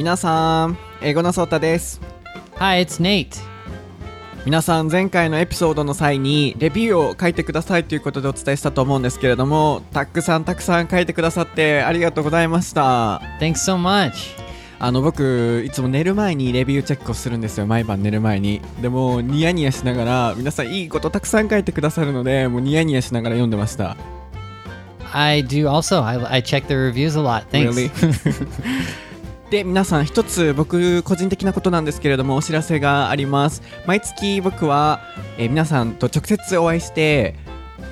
皆さん英語のソータです Hi, it's Nate. 皆さん前回のエピソードの際にレビューを書いてくださいということでお伝えしたと思うんですけれどもたくさんたくさん書いてくださってありがとうございました Thanks so much. あの僕いつも寝る前にレビューチェックをするんですよ毎晩寝る前にでもニヤニヤしながら皆さんいいことたくさん書いてくださるのでもうニヤニヤしながら読んでました I do also. I, I check the reviews a lot. Thanks. Really? で皆さん一つ僕個人的なことなんですけれどもお知らせがあります。毎月僕は、えー皆さんと直接お会いして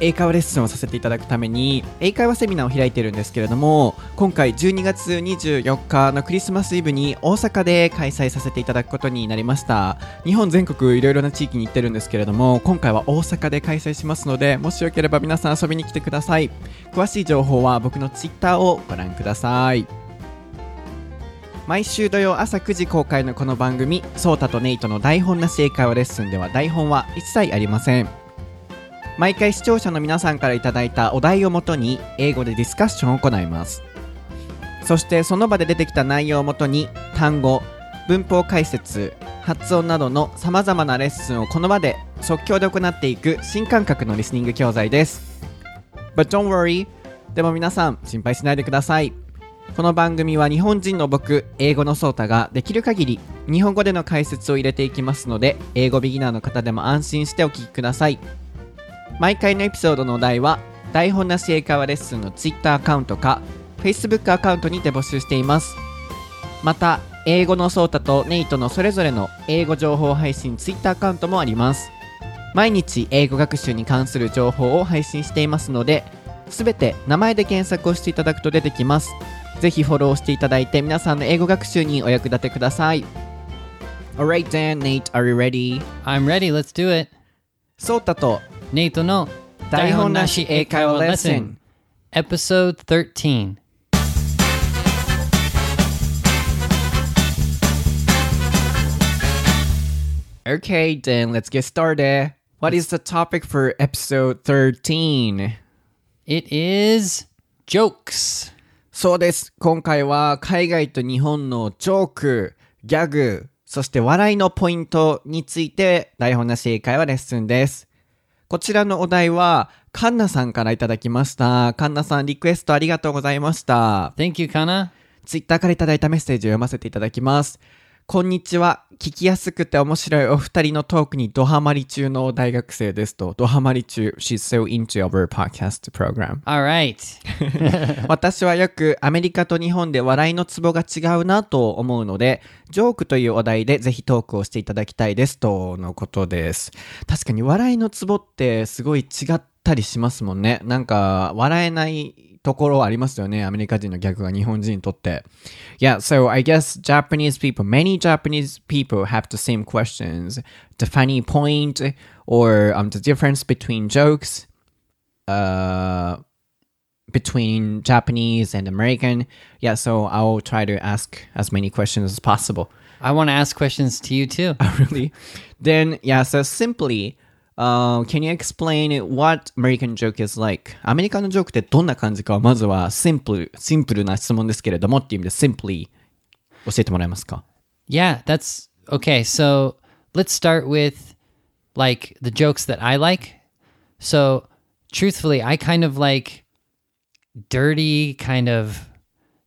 英会話レッスンをさせていただくために英会話セミナーを開いてるんですけれども今回12月24日のクリスマスイブに大阪で開催させていただくことになりました。日本全国いろいろな地域に行ってるんですけれども今回は大阪で開催しますのでもしよければ皆さん遊びに来てください。詳しい情報は僕の Twitter をご覧ください。毎週土曜朝9時公開のこの番組「ソータとネイトの台本なし英会話レッスン」では台本は一切ありません。毎回視聴者の皆さんからいただいたお題をもとに英語でディスカッションを行います。そしてその場で出てきた内容をもとに単語文法解説発音などのさまざまなレッスンをこの場で即興で行っていく新感覚のリスニング教材です。But don't worry でも皆さん心配しないでください。この番組は日本人の僕英語のソータができる限り日本語での解説を入れていきますので英語ビギナーの方でも安心してお聞きください。毎回のエピソードのお題は台本なし英会話レッスンの Twitter アカウントか Facebook アカウントにて募集しています。また英語のソータとネイトのそれぞれの英語情報配信 Twitter アカウントもあります。毎日英語学習に関する情報を配信していますのですべて名前で検索をしていただくと出てきます。ぜひフォローしていただいて皆さんの英語学習にお役立てください Alright then, Nate, are you ready? I'm ready. Let's do it. ソータと Nate no 台本なし英会話レッスン Episode 13. Okay, then let's get started. What is the topic for episode 13? It is jokes. そうです。今回は海外と日本のジョーク、ギャグ、そして笑いのポイントについて台本なし英会話レッスンです。こちらのお題はカンナさんからいただきました。カンナさんリクエストありがとうございました。Thank you, Kana. ツイッターからいただいたメッセージを読ませていただきます。こんにちは。聞きやすくて面白いお二人のトークにドハマり中の大学生ですと。ドハマり中。She's so into our podcast program. All right. 私はよくアメリカと日本で笑いのツボが違うなと思うので、ジョークというお題でぜひトークをしていただきたいですとのことです。確かに笑いのツボってすごい違ったりしますもんね。なんか笑えないところありますよね。アメリカ人の逆が日本人にとって。Yeah, so I guess Japanese people, many Japanese people have the same questions. The funny point or um, the difference between jokes. Uh, between Japanese and American. Yeah, so I'll try to ask as many questions as possible. I want to ask questions to you too. really? Then, yeah, so simply, uh, can you explain what American joke is like? アメリカのジョークってどんな感じかをまずはシンプル、シンプルな質問ですけれどもっていう意味で simply 教えてもらえますか Yeah, that's okay. So let's start with like the jokes that I like. So, truthfully, I kind of like dirty kind of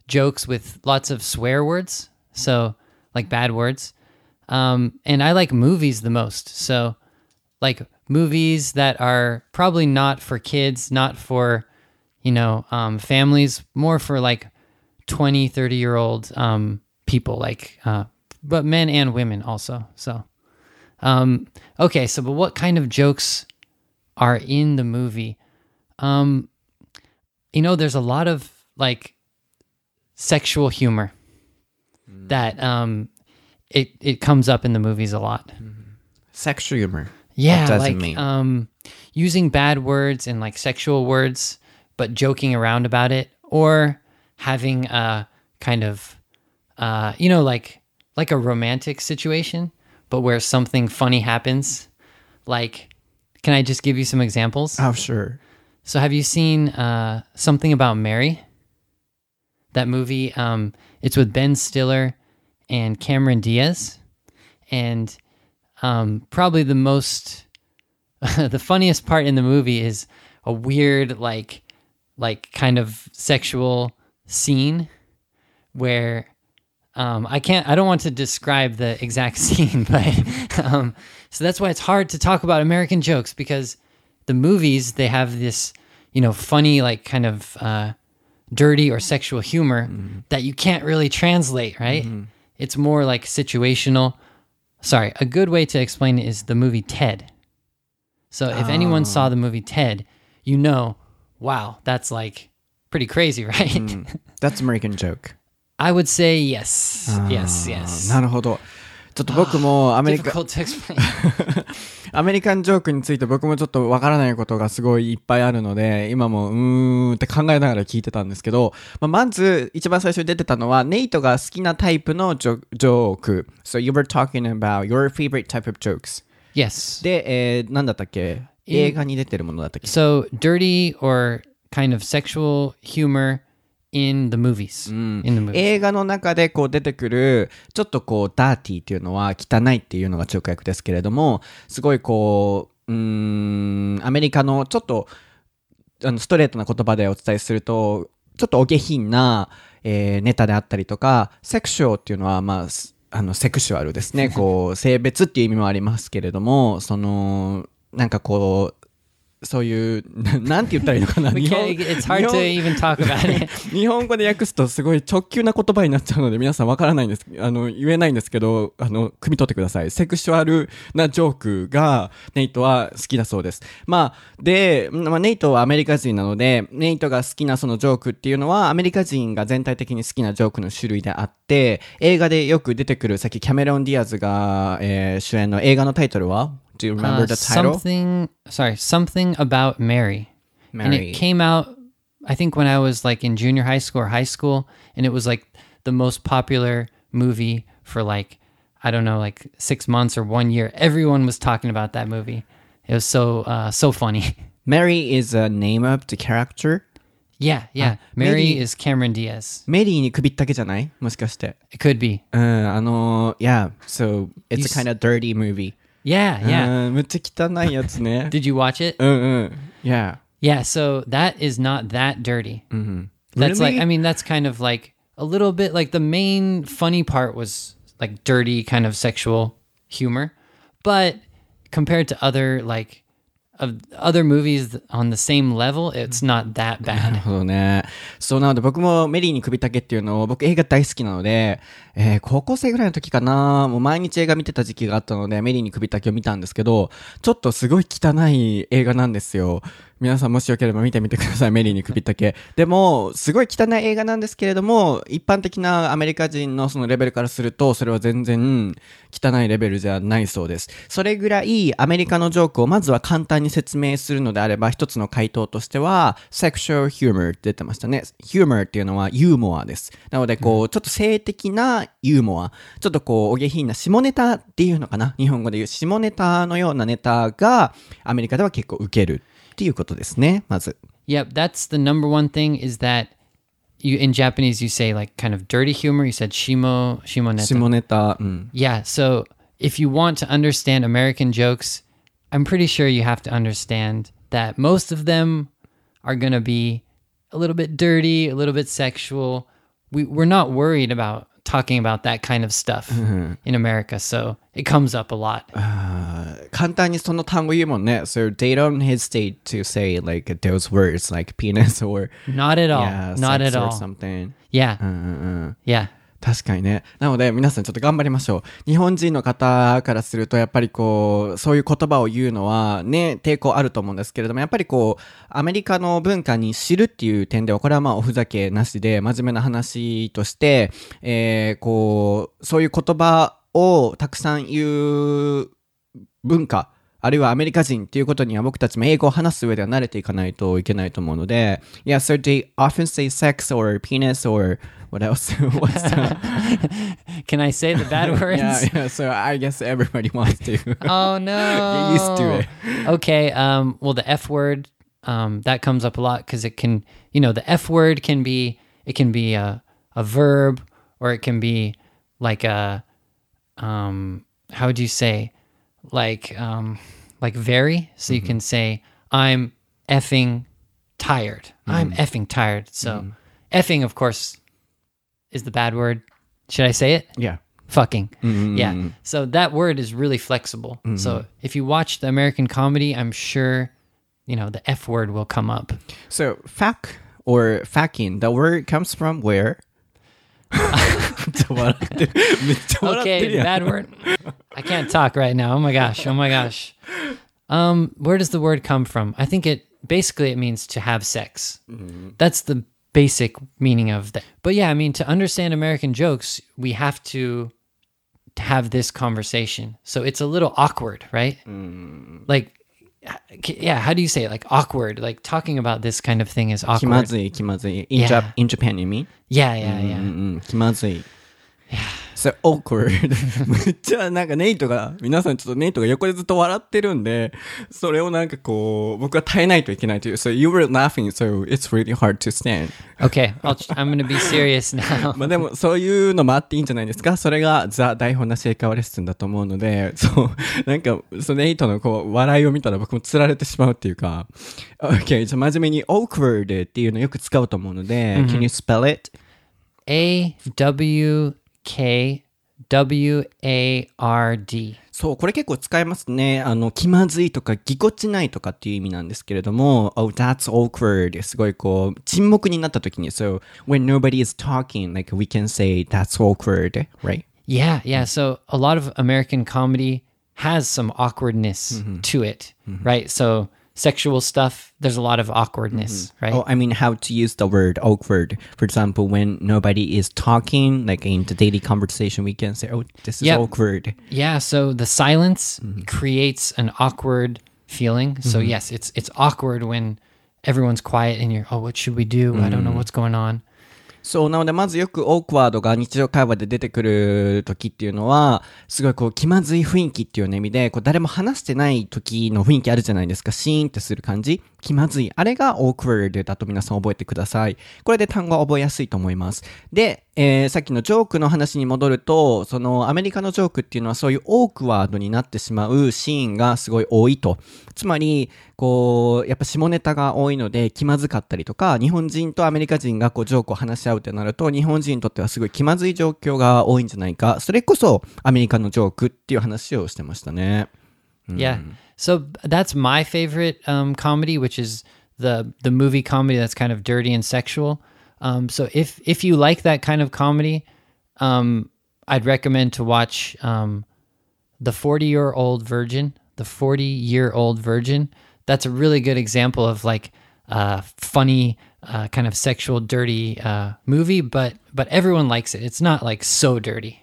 jokes with lots of swear words. So, like bad words. Um, and I like movies the most. So, like movies that are probably not for kids, not for, you know, um, families, more for like 20, 30 year old um, people, like, uh, but men and women also. So, um, okay. So, but what kind of jokes are in the movie? Um, you know, there's a lot of like sexual humor that um, it it comes up in the movies a lot. Sexual humor. Yeah, What does it like mean? um, using bad words and like sexual words, but joking around about it, or having a kind of, uh, you know, like like a romantic situation, but where something funny happens. Like, can I just give you some examples? Oh, sure. So have you seen uh, something about Mary? That movie. Um, it's with Ben Stiller and Cameron Diaz. And um, probably the most, the funniest part in the movie is a weird, like, like kind of sexual scene where um, I can't, I don't want to describe the exact scene, but um, so that's why it's hard to talk about American jokes because the movies, they have this, you know, funny, like kind of uh, dirty or sexual humor that you can't really translate, right? It's more like situational. Sorry, a good way to explain it is the movie Ted. So if anyone saw the movie Ted, you know, wow, that's like pretty crazy, right? That's American joke. I would say yes. Yes, yes. なるほど。 ちょっと僕もアメリカ. アメリカンジョークについて僕もちょっとわからないことがすごいいっぱいあるので、今もうーんって考えながら聞いてたんですけど、まあ、まず一番最初に出てたのは、ネイトが好きなタイプのジョジョーク。So you were talking about your favorite type of jokes. yes. で、えー、なんだったっけ？映画に出てるものだったっけ？So dirty or kind of sexual humor in the movies. In the movies. 映画の中でこう出てくるちょっとこうダーティーっていうのは汚いっていうのが直訳ですけれどもすごいこううーんアメリカのちょっとあのストレートな言葉でお伝えするとちょっとお下品な、えーネタであったりとかセクシュアルっていうのはまあすあのセクシュアルですねこう性別っていう意味もありますけれどもそのなんかこうそういうな なんて言ったらいいのかな？日本.日本語で訳すとすごい直球な言葉になっちゃうので皆さんわからないんですあの言えないんですけどあの汲み取ってください。セクシュアルなジョークがネイトは好きだそうです。まあで、まあ、ネイトはアメリカ人なのでネイトが好きなそのジョークっていうのはアメリカ人が全体的に好きなジョークの種類であって映画でよく出てくるさっきキャメロン・ディアズが、えー主演の映画のタイトルは Do you remember Uh, the title? something, sorry, something about Mary. And Mary. it came out, I think, when I was like in junior high school or high school. And it was like the most popular movie for like, I don't know, like six months or one year. Everyone was talking about that movie. It was so, uh, so funny. Mary is a name of the character yeah, yeah. Mary maybe- is Cameron Diaz. メリーに首ったけじゃないもしかして。 It could be. うん、あの、yeah, so it's a You kind of dirty movie. Yeah, yeah. うん、めっちゃ汚いやつね。 Did you watch it? うんうん。Yeah. Yeah, so that is not that dirty. That's like, Really? I mean, that's kind of like a little bit like the main funny part was like dirty kind of sexual humor, but compared to other like of other movies on the same level, it's not that なる bad. ほどね。そうなので僕もメリーに首ったけっていうのを僕映画大好きなので、えー高校生ぐらいの時かな、もう毎日映画見てた時期があったのでメリーに首ったけを見たんですけど、ちょっとすごい汚い映画なんですよ。皆さんもしよければ見てみてください、メリーに首ったけ。でも、すごい汚い映画なんですけれども、一般的なアメリカ人のそのレベルからすると、それは全然汚いレベルじゃないそうです。それぐらいアメリカのジョークをまずは簡単に説明するのであれば、一つの回答としては、sexual humor って出てましたね。humor っていうのはユーモアです。なので、こう、ちょっと性的なユーモア、ちょっとこう、お下品な下ネタっていうのかな？日本語で言う下ネタのようなネタが、アメリカでは結構受けるっていうことですね、まず。 Yep, that's the number one thing is that you in Japanese you say like kind of dirty humor. You said shimo shimoneta. 下ネタ、うん。 Yeah, so if you want to understand American jokes, I'm pretty sure you have to understand that most of them are going to be a little bit dirty, a little bit sexual. We, we're not worried about talking about that kind of stuff in America, so it comes up a lot. 簡単にその単語言うもんね。So they don't hesitate to say like those words like penis or Not at all. yeah, not at all. something. Yeah. うんうんうん。Yeah. 確かにね。なので皆さんちょっと頑張りましょう。日本人の方からするとやっぱりこう、そういう言葉を言うのはね、抵抗あると思うんですけれども、やっぱりこう、アメリカの文化に知るっていう点では、これはまあおふざけなしで真面目な話として、えー、こう、そういう言葉をたくさん言う文化、あるいはアメリカ人っていうことには僕たちも英語を話す上では慣れていかないといけないと思うので、Yeah, so they often say sex or penis or what else? What's that? Can I say the bad words? yeah, yeah, so I guess everybody wants to. Oh no. Get used to it. Okay, um well the F word um that comes up a lot cuz it can, you know, the F word can be it can be a a verb or it can be like a um how would you say like um like very. So you mm-hmm. can say i'm effing tired. Mm-hmm. I'm effing tired. So mm-hmm. effing of course is the bad word. Should i say it? Yeah. fucking. Yeah. So that word is really flexible. So if you watch the american comedy i'm sure you know the f word will come up. So, fuck or fucking, the word comes from where? めっちゃ笑ってる。めっちゃ笑ってる okay やん bad word i can't talk right now oh my gosh oh my gosh um where does the word come from i think it basically it means to have sex that's the basic meaning of that but yeah i mean to understand american jokes we have to have this conversation so it's a little awkward right like yeah how do you say it like awkward like talking about this kind of thing is 気ま awkward ずい、気まずい。In, Yeah. Jap- in Japan, you mean? yeah yeah yeah うんうん、気まずい。 So awkward. めっちゃなんかネイトが、皆さんちょっとネイトが横でずっと笑ってるんで、それをなんかこう、僕は耐えないといけないという。So you were laughing, so it's really hard to stand. okay I'll, i'm gonna be serious now まあでもそういうのもあっていいんじゃないですか？それがザ・台本なし英会話レッスンだと思うので、そう、なんか、そのネイトのこう、笑いを見たら僕も釣られてしまうっていうか、OK、じゃあ真面目に awkward っていうのよく使うと思うので、Can you spell it? A W K W A R D. そう、これ結構使えますね。あの、気まずいとか、ぎこちないとかっていう意味なんですけれども、oh, that's awkward. すごいこう、沈黙になった時に、so, when nobody is talking, like we can say that's awkward, right? Yeah, yeah. So a lot of American comedy has some awkwardness to it, right? So sexual stuff, there's a lot of awkwardness, mm-hmm. right? Oh, I mean, how to use the word awkward. For example, when nobody is talking, like in the daily conversation, we can say, oh, this is Yep. awkward. Yeah, so the silence mm-hmm. creates an awkward feeling. So mm-hmm. yes, it's it's awkward when everyone's quiet and you're, oh, what should we do? I don't know what's going on. そう、なので、まずよくオークワードが日常会話で出てくる時っていうのは、すごいこう、気まずい雰囲気っていうような意味で、こう、誰も話してない時の雰囲気あるじゃないですか。シーンってする感じ。気まずい。あれが awkward だと皆さん覚えてください。これで単語は覚えやすいと思います。で、えーさっきのジョークの話に戻ると、そのアメリカのジョークっていうのはそういうオークワードになってしまうシーンがすごい多いと。つまり、こう、やっぱ下ネタが多いので気まずかったりとか、日本人とアメリカ人がこうジョークを話し合うってなると、日本人にとってはすごい気まずい状況が多いんじゃないか。それこそアメリカのジョークっていう話をしてましたね。Yeah. So that's my favorite um, comedy, which is the the movie comedy that's kind of dirty and sexual. Um, so if if you like that kind of comedy, um, I'd recommend to watch um, the Forty Year Old Virgin. The Forty Year Old Virgin. That's a really good example of like uh, funny, uh, kind of sexual, dirty uh, movie, but but everyone likes it. It's not like so dirty.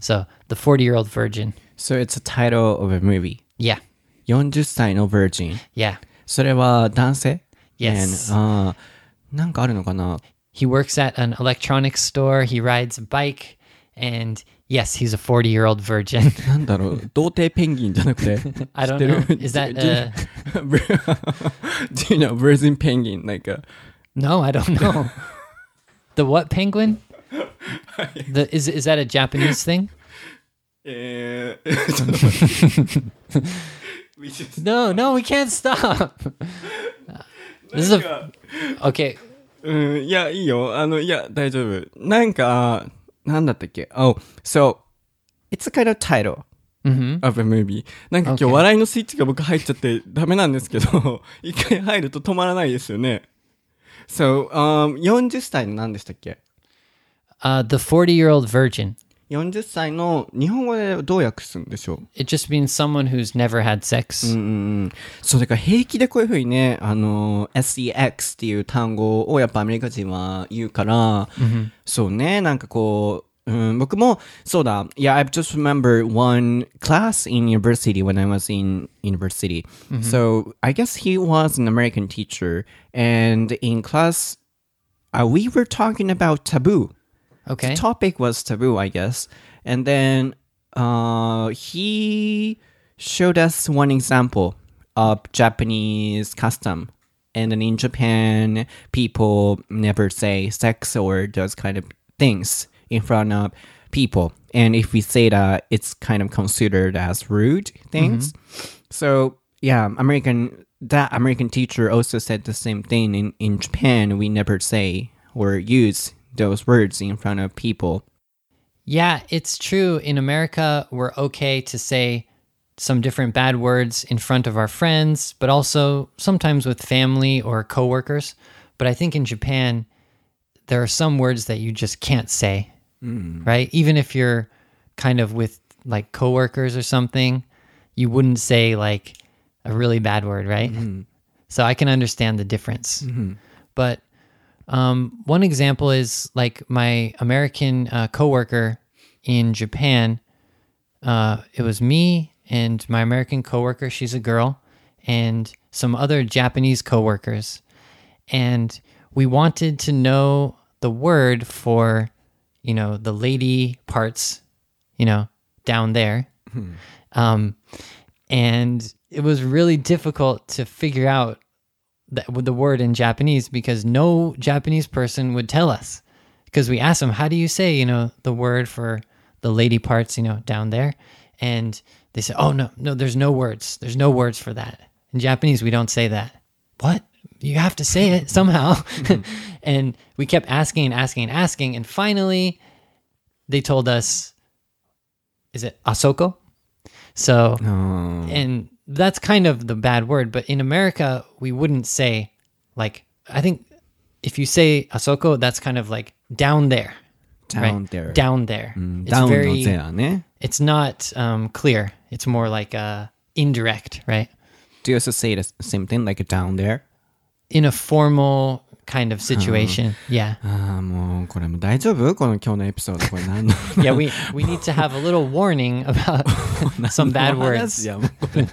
So the Forty Year Old Virgin. So it's a title of a movie. Yeah, 40歳の Virgin。 yeah. それは男性 Yes. And, あーなんかあるのかな He works at an electronics store. He rides a bike, and yes, he's a forty-year-old virgin. なんだろう童貞ペンギンじゃなくて I don't 知ってる know. Is that Do you- Do you know Virgin Penguin? Like a, no? I don't know. the what penguin? The is is that a Japanese thing? えー、ちょっと待って We just- No, no, we can't stop. this is a okay. うん、いや、いいよ。あの、いや、大丈夫。なんか、なんだったっけ ?Oh, so, it's a kind of title of a movie. なんか今日 Okay. 笑いのスイッチが僕入っちゃってダメなんですけど、一回入ると止まらないですよね。So, um, 40歳の何でしたっけ Uh, the forty-year-old virgin. 40歳の日本語でどう訳すんでしょう It just means someone who's never had sex. うんうんうん。そう、だから平気でこういうふうにね、あの、sex っていう単語をやっぱアメリカ人は言うから、そうね、なんかこう、うん、僕も、そうだ、Yeah, I just remember one class in university when I was in university. So, I guess he was an American teacher. And in class, uh, we were talking about taboo. Okay. The topic was taboo, I guess. And then uh, he showed us one example of Japanese custom. And then in Japan, people never say sex or those kind of things in front of people. And if we say that, it's kind of considered as rude things. So yeah, American that American teacher also said the same thing. In in Japan, we never say or use those words in front of people. Yeah, it's true. In America, we're okay to say some different bad words in front of our friends, but also sometimes with family or coworkers. But I think in Japan, there are some words that you just can't say, hmm. right? Even if you're kind of with like coworkers or something, you wouldn't say like a really bad word, right? Hmm. So I can understand the difference. Hmm. But um, one example is like my American uh, coworker in Japan. Uh, it was me and my American coworker. She's a girl, and some other Japanese coworkers, and we wanted to know the word for, you know, the lady parts, you know, down there. Um, and it was really difficult to figure out that with the word in Japanese because no Japanese person would tell us. Because we asked them, how do you say, you know, the word for the lady parts, you know, down there? And they said, oh, no, no, there's no words. There's no words for that. In Japanese, we don't say that. What? You have to say it somehow. Mm-hmm. and we kept asking and asking and asking. And finally, they told us, is it Asoko? So, oh. and that's kind of the bad word, but in America, we wouldn't say, like, I think if you say asoko, that's kind of like down there. Down right? there. Down there. Mm, it's down very, It's not um, clear. It's more like uh, indirect, right? Do you also say the same thing, like down there? In a formal kind of situation. Yeah. ああ、もうこれも大丈夫？この今日のエピソード。これ何の？Yeah, we, we need to have a little warning about some bad 話？words. やもうこれ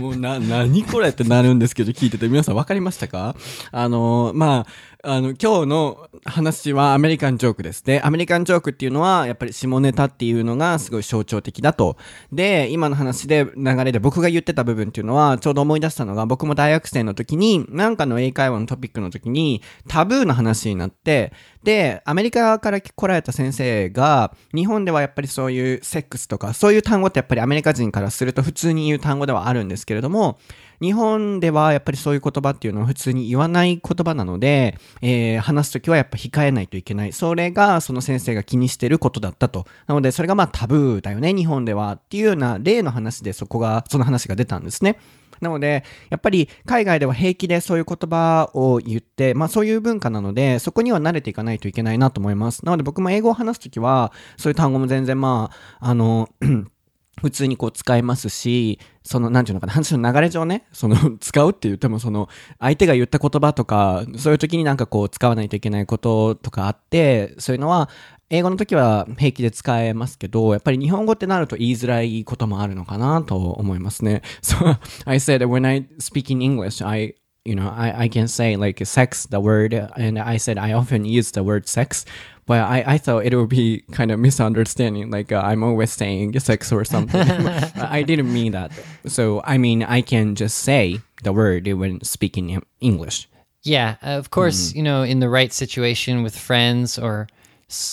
もうな何これってなるんですけど聞いてて皆さん分かりましたか？あのまああの今日の話はアメリカンジョークですでアメリカンジョークっていうのはやっぱり下ネタっていうのがすごい象徴的だとで今の話で流れで僕が言ってた部分っていうのはちょうど思い出したのが僕も大学生の時になんかの英会話のトピックの時ににタブーの話になってでアメリカから来られた先生が日本ではやっぱりそういうセックスとかそういう単語ってやっぱりアメリカ人からすると普通に言う単語ではあるんですけれども日本ではやっぱりそういう言葉っていうのは普通に言わない言葉なので、えー話すときはやっぱ控えないといけない。それがその先生が気にしてることだったと。なのでそれがまあタブーだよね、日本ではっていうような例の話でそこが、その話が出たんですね。なので、やっぱり海外では平気でそういう言葉を言って、まあそういう文化なので、そこには慣れていかないといけないなと思います。なので僕も英語を話すときは、そういう単語も全然まあ、あの、普通にこう使えますし、その、なんていうのかな、話の流れ上ね、その、使うって言っても、その、相手が言った言葉とか、そういう時になんかこう、使わないといけないこととかあって、そういうのは、英語の時は平気で使えますけど、やっぱり日本語ってなると言いづらいこともあるのかなと思いますね。So, I said when I speak in English, I you know, I, I can say like sex, the word, and I said I often use the word sex, but I, I thought it would be kind of misunderstanding, like uh, I'm always saying sex or something. I didn't mean that. So, I mean, I can just say the word when speaking in English. Yeah, uh, of course, you know, in the right situation with friends or, s-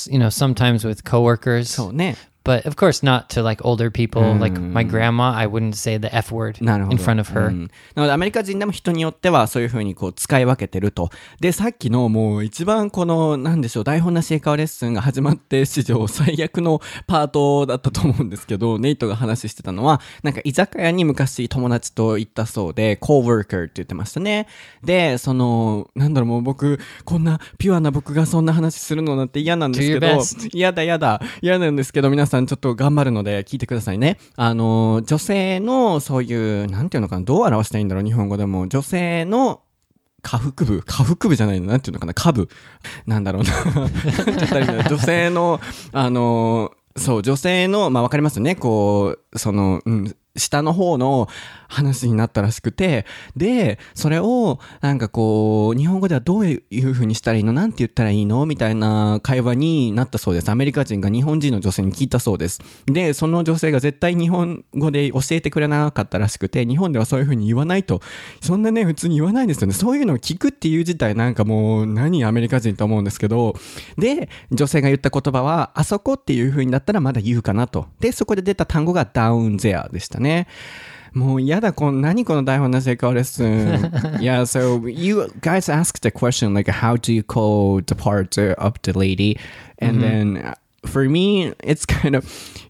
you know, sometimes with coworkers. But of course, not to like older people. Like my grandma, I wouldn't say the F word in front of her. うんなので、アメリカ人でも人によってはそういうふうにこう使い分けてると。で、さっきのもう一番この、なんでしょう、台本なし英会話レッスンが始まって史上最悪のパートだったと思うんですけど、ネイトが話してたのは、なんか居酒屋に昔友達と行ったそうで、co-worker って言ってましたね。で、その、なんだろう、もう僕、こんなピュアな僕がそんな話するのなんて嫌なんですけど嫌だ嫌だ、嫌なんですけど、皆さんさんちょっと頑張るので聞いてくださいね。あの、女性のそういう、なんていうのかな、どう表したいんだろう、日本語でも。女性の下腹部下腹部じゃないのなんていうのかな下部なんだろうな。女性の、あの、そう、女性の、まあ、わかりますよね。こう、その、うん、下の方の話になったらしくて、で、それをなんかこう、日本語ではどういう風にしたらいいの？なんて言ったらいいの？みたいな会話になったそうです。アメリカ人が日本人の女性に聞いたそうです。で、その女性が絶対日本語で教えてくれなかったらしくて、日本ではそういう風に言わないと、そんなね、普通に言わないんですよね。そういうのを聞くっていう自体なんかもう、何アメリカ人と思うんですけど、で、女性が言った言葉は、あそこっていう風になったらまだ言うかなと。で、そこで出た単語が down there でしたね。もう嫌だ、この何この台本なし英会話レッスン。yeah, so you guys asked the question like, how do you call the part of the lady? And then for me, it's kind of,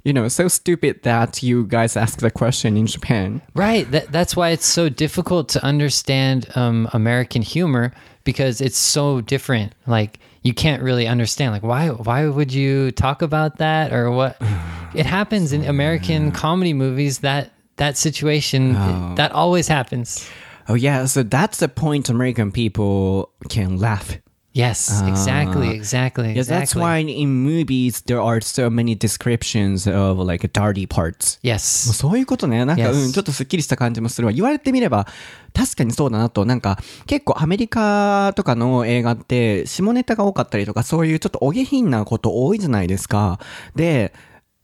you know, so stupid that you guys ask the question in Japan. Right. That, that's why it's so difficult to understand um, American humor because it's so different. Like you can't really understand. Like why why would you talk about that or what? it happens in American comedy movies that that situation oh. that always happens. Oh yeah, so that's the point American people can laugh. Yes, exactly, exactly, Yeah, that's exactly. why in movies there are so many descriptions of like dirty parts. もう Yes. そういうことね。なんか、Yes. うん、ちょっとスッキリした感じもするわ。言われてみれば、確かにそうだなと。なんか、結構アメリカとかの映画って、下ネタが多かったりとか、そういうちょっとお下品なこと多いじゃないですか。で、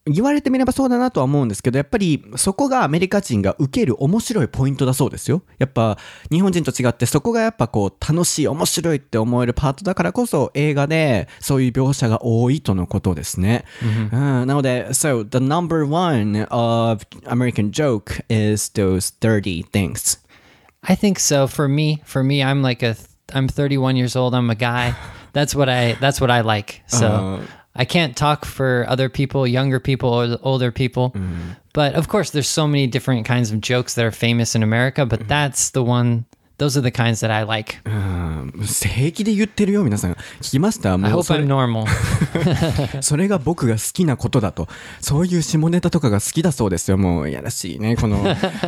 言われてみればそうだなとは思うんですけど、やっぱりそこがアメリカ人が受ける面白いポイントだそうですよ。やっぱ日本人と違ってそこがやっぱこう楽しい、面白いって思えるパートだからこそ映画でそういう描写が多いとのことですね。うん、なので、so the number one of American joke is those dirty things. I think so. For me, for me, I'm like a, I'm 31 years old. I'm a guy. That's what I, that's what I like. So I can't talk for other people, younger people or older people. Mm-hmm. But of course, there's so many different kinds of jokes that are famous in America. But mm-hmm. that's the one. Those are the kinds that I like. うん平気で言ってるよ、皆さん。聞きましたもうそれ.それが僕が好きなことだと。そういう下ネタとかが好きだそうですよ。もう、いやらしいね。この、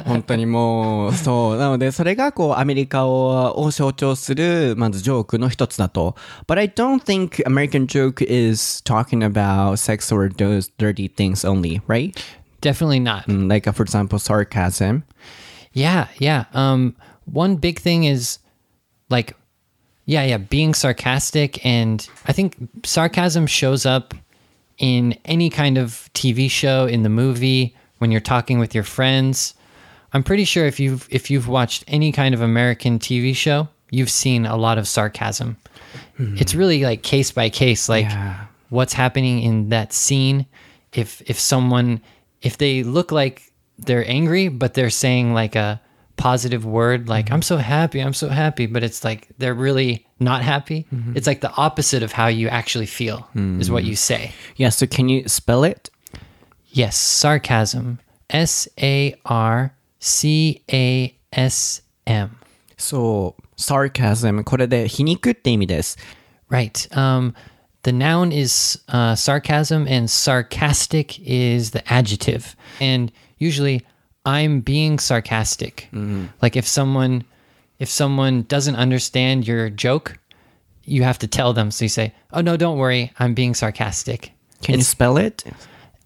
本当にもう、そう。なので、それがこう、アメリカをを象徴する、まずジョークの一つだと。But I don't think American joke is talking about sex or those dirty things only, right? Definitely not. Mm, Like, uh, for example, sarcasm. Yeah, yeah. Um, one big thing is like, yeah, yeah, being sarcastic, and I think sarcasm shows up in any kind of TV show, in the movie, when you're talking with your friends. I'm pretty sure if you've if you've watched any kind of American TV show, you've seen a lot of sarcasm. Hmm. It's really like case by case, like Yeah. what's happening in that scene. If if someone if they look like they're angry, but they're saying like a positive word, like "I'm so happy, I'm so happy," but it's like they're really not happy. It's like the opposite of how you actually feel is what you say. Yeah, so can you spell it? Yes, sarcasm. S A R C A S M. そう、sarcasm。これで皮肉って意味です。 Right. Um, the noun is uh, sarcasm, and sarcastic is the adjective. And usually, I'm being sarcastic. Like if someone, if someone doesn't understand your joke, you have to tell them. So you say, "Oh no, don't worry, I'm being sarcastic." Can you It's spell it?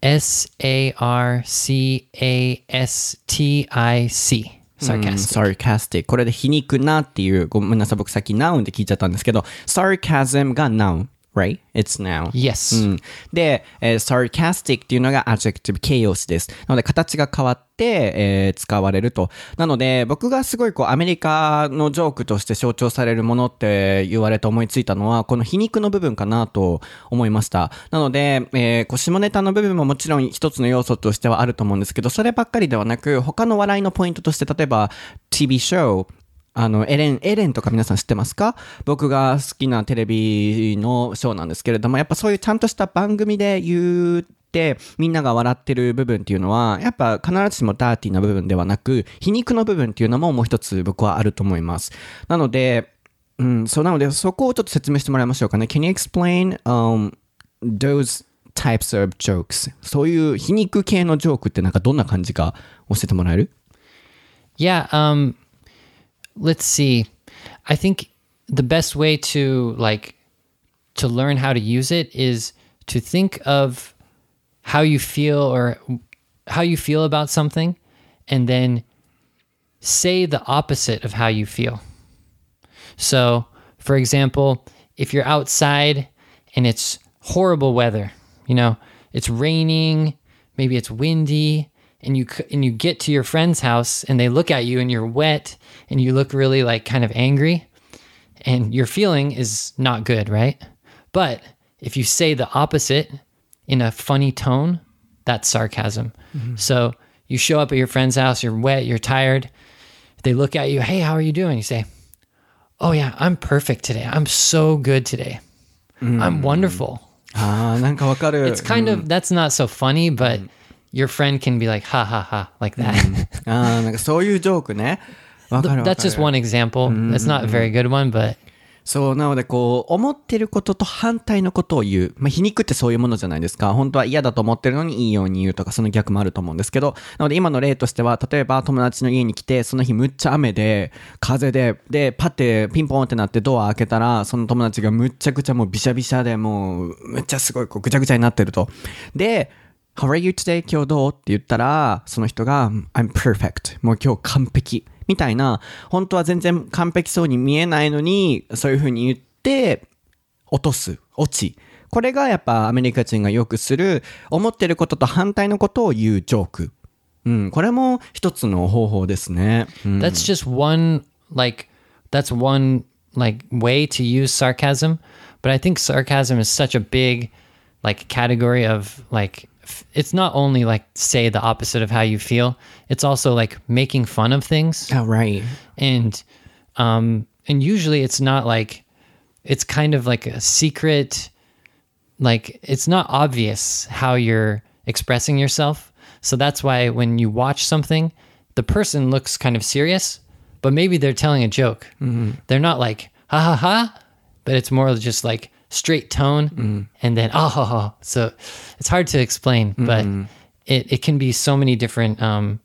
S A R C A S T I C. Sarcastic. sarcastic これで皮肉なっていうごめんなさい僕さっき noun って聞いちゃったんですけど sarcasm が noun Right? It's noun Yes. うん、で、えー sarcastic っていうのが adjective 形容詞です。なので形が変わって、えー使われると。なので僕がすごいこうアメリカのジョークとして象徴されるものって言われて思いついたのはこの皮肉の部分かなと思いました。なので、えーこう下ネタの部分ももちろん一つの要素としてはあると思うんですけど、そればっかりではなく他の笑いのポイントとして例えば TV ショーあの、エレン、エレンとか皆さん知ってますか？僕が好きなテレビのショーなんですけれども、やっぱそういうちゃんとした番組で言って、みんなが笑ってる部分っていうのは、やっぱ必ずしもダーティーな部分ではなく、皮肉の部分っていうのももう一つ僕はあると思います。なので、うん、そうなので、そこをちょっと説明してもらいましょうかね。Can you explain、um, those types of jokes? そういう皮肉系のジョークってなんかどんな感じか教えてもらえる？Yeah, um let's see. I think the best way to like to learn how to use it is to think of how you feel or how you feel about something and then say the opposite of how you feel. So, for example, if you're outside and it's horrible weather, you know, it's raining, maybe it's windy, and you c- and you get to your friend's house and they look at you and you're wet and you look really like kind of angry and your feeling is not good, right? But if you say the opposite in a funny tone, that's sarcasm. So you show up at your friend's house, you're wet, you're tired. They look at you, hey, how are you doing? You say, oh, yeah, I'm perfect today. I'm so good today. I'm wonderful. ああ、なんかわかる。 It's kind of, that's not so funny, but Your friend can be like, ha ha ha, like that. ああ、なんかそういうジョークね。わかるわかる。that's just one example. It's not a very good one, but そう、なのでこう、思ってることと反対のことを言う。まあ、皮肉ってそういうものじゃないですか。本当は嫌だと思ってるのにいいように言うとか、その逆もあると思うんですけど、なので今の例としては、例えば友達の家に来て、その日むっちゃ雨で、風で、で、パッてピンポンってなってドア開けたら、その友達がむっちゃくちゃもうびしゃびしゃで、もう、むっちゃすごいこうぐちゃぐちゃになってると。で、How are you today? 今日どうって言ったら、その人が I'm perfect. もう今日完璧。みたいな、本当は全然完璧そうに見えないのに、そういう風に言って、落とす。落ち。これがやっぱアメリカ人がよくする、思ってることと反対のことを言うジョーク。うん、これも一つの方法ですね。うん、that's just one, like, that's one, like, way to use sarcasm. But I think sarcasm is such a big, like, category of, like, it's not only like say the opposite of how you feel, it's also like making fun of things. Ah, right. and um and usually it's not like it's kind of like a secret like it's not obvious how you're expressing yourself so that's why when you watch something the person looks kind of serious but maybe they're telling a joke they're not like ha ha ha but it's more just like straight tone and then oh ho, ho. so it's hard to explain but it, it can be so many different um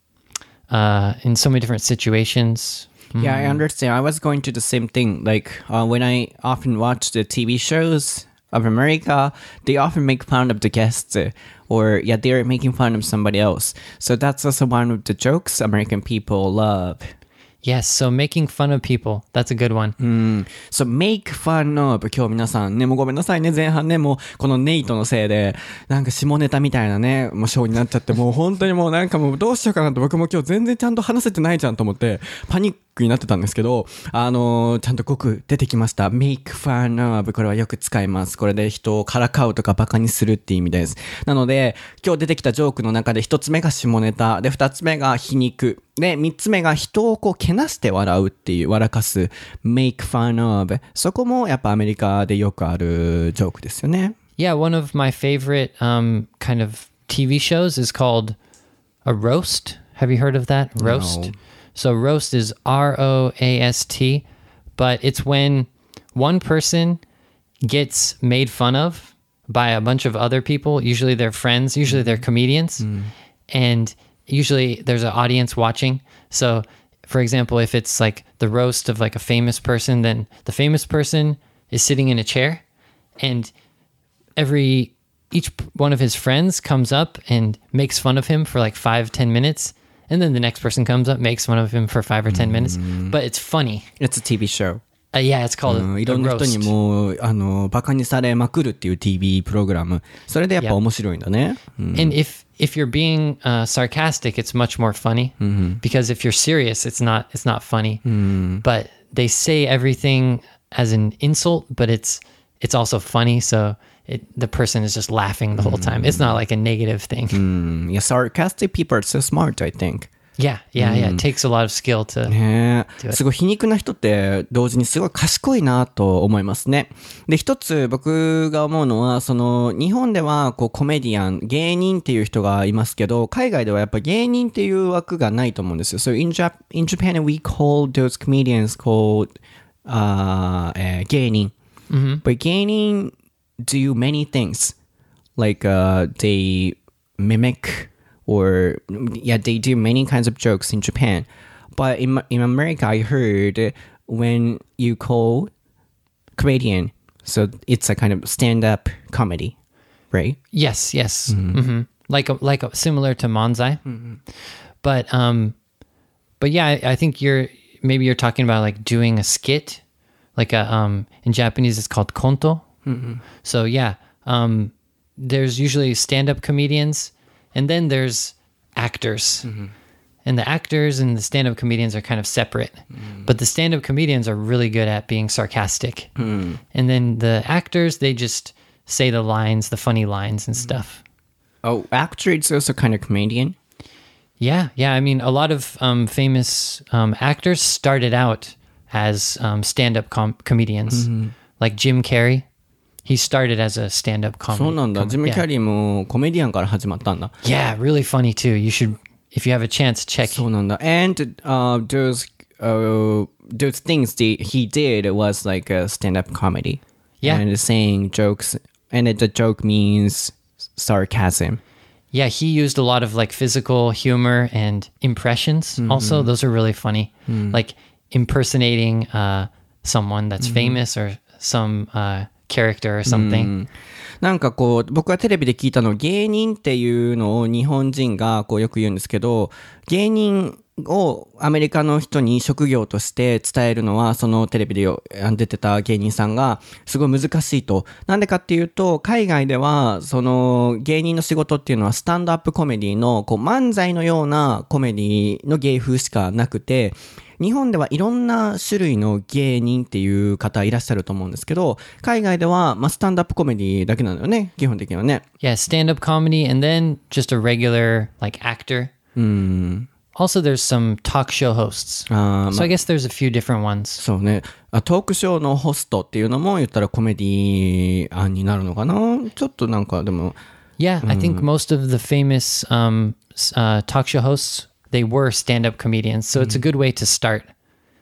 uh in so many different situations Yeah, I understand. I was going to the same thing. Like uh, when I often watch the TV shows of America, they often make fun of the guests, or yeah, they're making fun of somebody else. So that's also one of the jokes American people love. Yes, so making fun of people. That's a good one. So make fun of 今日皆さんね、もうごめんなさいね、前半ね、もうこのネイトのせいで、なんか下ネタみたいなね、もうショーになっちゃって、もう本当にもうなんかもうどうしようかなと僕も今日全然ちゃんと話せてないじゃんと思って、パニックになってたんですけど、あのーちゃんと語句出てきました。make fun of これはよく使います。これで人をからかうとかバカにするって意味です。なので、今日出てきたジョークの中で一つ目が下ネタ、で二つ目が皮肉、で三つ目が人をこうけなして笑うっていう、笑かす、make fun of。そこもやっぱアメリカでよくあるジョークですよね。Yeah, one of my favorite um, kind of TV shows is called a roast. Have you heard of that? Roast? No. So roast is R O A S T, but it's when one person gets made fun of by a bunch of other people, usually they're friends, usually they're mm-hmm. comedians, mm. and usually there's an audience watching. So, for example, if it's like the roast of like a famous person, then the famous person is sitting in a chair and every each one of his friends comes up and makes fun of him for like five ten minutes and then the next person comes up makes fun of him for five or ten minutes but it's funny It's a TV show. uh, yeah it's called うん a, いろんな人に roast もう、あの、バカにされまくるっていう TV プログラム。それでやっぱ Yeah. 面白いんだね。うん and if if you're being uh, sarcastic it's much more funny because if you're serious it's not it's not funny but they say everything as an insult but it's it's also funny so it, the person is just laughing the whole time it's not like a negative thing うんいや、sarcastic people are so smart, I think. Yeah, yeah, yeah. It takes a lot of skill to. ねえ。すごい皮肉な人って同時にすごい賢いなと思いますね。で、一つ僕が思うのは、その日本ではこうコメディアン、芸人っていう人がいますけど、海外ではやっぱ芸人っていう枠がないと思うんですよ。So in, Jap in Japan we call those comedians called、uh, えー芸人。But 芸人 do many things. Like uh, they mimic or yeah, they do many kinds of jokes in Japan. But in in America, I heard when you call comedian, so it's a kind of stand-up comedy, right? Yes, yes. hmm Like a, like a, similar to Manzai. But um, but yeah, I, I think you're maybe you're talking about like doing a skit, like a um in Japanese it's called konto. So yeah, um, there's usually stand-up comedians, and then there's actors. And the actors and the stand-up comedians are kind of separate, but the stand-up comedians are really good at being sarcastic. And then the actors, they just say the lines, the funny lines and stuff. Oh, actor is also kind of comedian. Yeah, yeah. I mean, a lot of um, famous um, actors started out as um, stand-up com- comedians, like Jim Carrey. He started as a stand-up comedy. そうなんだ。 com- ジム・ yeah. キャリーもコメディアンから始まったんだ。 Yeah, really funny too. You should, if you have a chance, check. そうなんだ。And uh, those, uh, those things that he did was like a stand-up comedy. Yeah. And saying jokes. And the joke means sarcasm. Yeah, he used a lot of like physical humor and impressions. Also, those are really funny. Like impersonating uh, someone that's famous or some uh, character or something. なんかこう、僕がテレビで聞いたの、芸人っていうのを日本人がこうよく言うんですけど、芸人をアメリカの人に職業として伝えるのは、そのテレビで出てた芸人さんがすごい難しいと。なんでかっていうと、海外では、その芸人の仕事っていうのはスタンドアップコメディのこう漫才のようなコメディの芸風しかなくて、日本ではいろんな種類の芸人っていう方いらっしゃると思うんですけど、海外では、まあ、スタンドアップコメディだけなのよね、基本的にはね。Yeah, stand-up comedy, and then just a regular like actor. Also, there's some talk show hosts. あー so I guess there's a few different ones. そうね。あトークショーのホストっていうのも言ったらコメディ案になるのかなちょっとなんかでも、Yeah, I think most of the famous um, uh, talk show hosts they were stand-up comedians, so it's a mm. good way to start.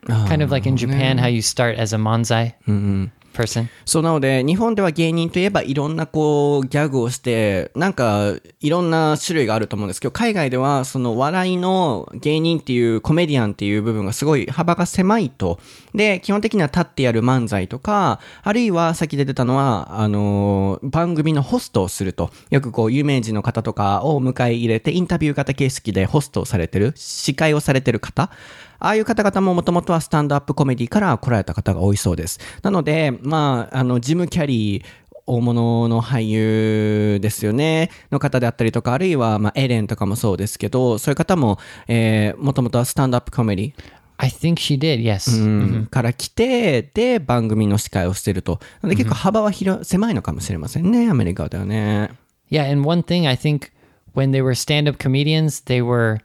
kind of like in oh, Japan, how you start as a manzai mm-hmm. Person. そうなので、日本では芸人といえばいろんなこうギャグをして、なんかいろんな種類があると思うんですけど、海外ではその笑いの芸人っていうコメディアンっていう部分がすごい幅が狭いと。で、基本的には立ってやる漫才とか、あるいは先で出たのは、あの番組のホストをすると。よくこう有名人の方とかを迎え入れてインタビュー型形式でホストをされてる、司会をされてる方。ああいう方々ももともとはスタンドアップコメディから来られた方が多いそうです。なので、まあ、あの、ジム・キャリー、大物の俳優ですよね、の方であったりとか、あるいは、まあ、エレンとかもそうですけど、そういう方も、えー、もともとはスタンドアップコメディ、I think she did. Yes. うんから来て、で、番組の司会をしてると。なので結構幅は広、狭いのかもしれませんね、アメリカではね。Yeah, and one thing I think when they were stand-up comedians, they were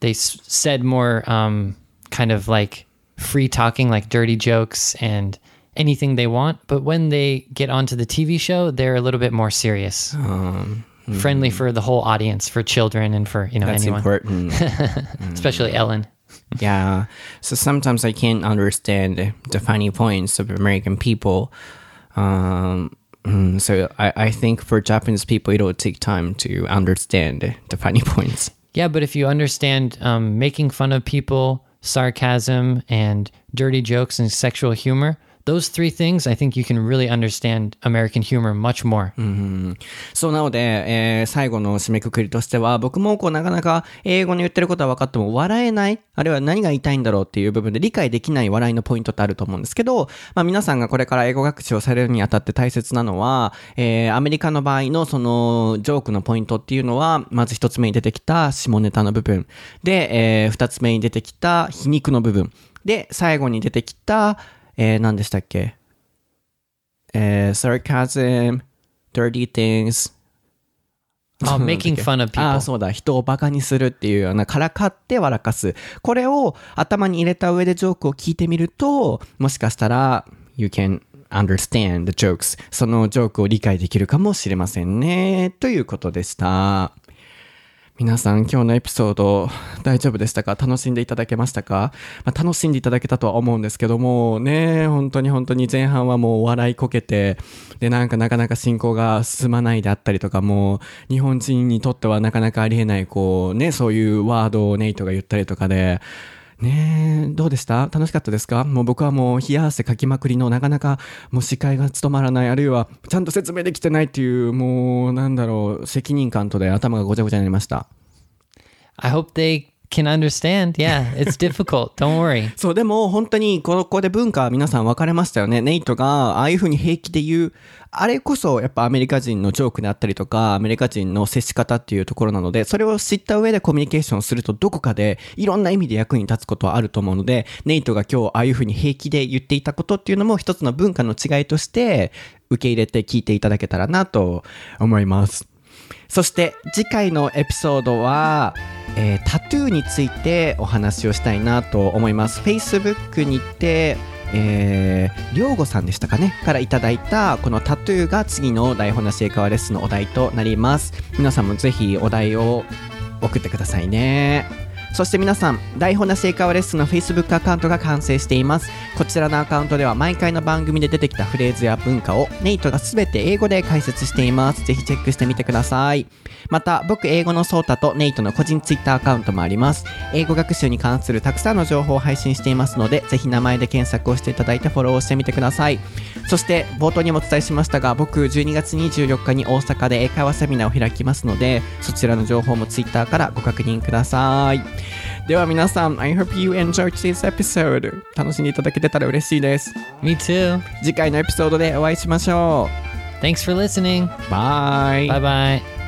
they said more um, kind of like free talking, like dirty jokes and anything they want. But when they get onto the TV show, they're a little bit more serious, friendly for the whole audience, for children and for you know That's anyone, important. especially Ellen. Yeah. So sometimes I can't understand the funny points of American people. Um, mm, so I, I think for Japanese people, it will take time to understand the funny points. Yeah, but if you understand um, making fun of people, sarcasm, and dirty jokes and sexual humor, those three things, I think you can really understand American humor much more. そうなので、えー最後の締めくくりとしては、僕もこうなかなか英語に言ってることは分かっても笑えない、あるいは何が言いたいんだろうっていう部分で理解できない笑いのポイントってあると思うんですけど、まあ皆さんがこれから英語学習をされるにあたって大切なのは、えーアメリカの場合のそのジョークのポイントっていうのは、まず一つ目に出てきた下ネタの部分。で、えー二つ目に出てきた皮肉の部分。で、最後に出てきた、えー何でしたっけ？えー sarcasm, dirty things, Oh, making fun of あ people. あ、そうだ。人をバカにするっていうような、からかって笑かす。これを頭に入れた上でジョークを聞いてみると、もしかしたら、you can understand the jokes. そのジョークを理解できるかもしれませんね。ということでした。皆さん今日のエピソード大丈夫でしたか？楽しんでいただけましたか、まあ、楽しんでいただけたとは思うんですけどもね本当に本当に前半はもう笑いこけてでなんかなかなか進行が進まないであったりとかもう日本人にとってはなかなかありえないこうねそういうワードをネイトが言ったりとかでねえ、どうでした？楽しかったですか？もう僕はもう冷や汗かきまくりのなかなかもう視界が務まらない、あるいはちゃんと説明できてないっていう、もうなんだろう、責任感とで頭がごちゃごちゃになりました。I hope they can understand. Yeah, it's difficult. Don't worry. そう、でも本当にここで文化は皆さん分かれましたよね。ネイトがああいう風に平気で言う、あれこそやっぱアメリカ人のジョークであったりとか、アメリカ人の接し方っていうところなので、それを知った上でコミュニケーションするとどこかでいろんな意味で役に立つことはあると思うので、ネイトが今日ああいう風に平気で言っていたことっていうのも一つの文化の違いとして受け入れて聞いていただけたらなと思います。そして次回のエピソードは、えータトゥーについてお話をしたいなと思います。Facebook にて、えー、りょうごさんでしたかね？からいただいたこのタトゥーが次の台本なし英会話レッスンのお題となります。皆さんもぜひお題を送ってくださいね。そして皆さん、台本なし英会話レッスンの Facebook アカウントが完成しています。こちらのアカウントでは毎回の番組で出てきたフレーズや文化をネイトがすべて英語で解説しています。ぜひチェックしてみてください。また、僕英語のソータとネイトの個人 Twitter アカウントもあります。英語学習に関するたくさんの情報を配信していますので、ぜひ名前で検索をしていただいてフォローをしてみてください。そして、冒頭にもお伝えしましたが、僕12月24日に大阪で英会話セミナーを開きますので、そちらの情報も Twitter からご確認ください。では皆さん、I hope you enjoyed this episode. 楽しんでいただけてたら嬉しいです。Me too. 次回のエピソードでお会いしましょ Thanks for listening. う。バイ。Bye bye.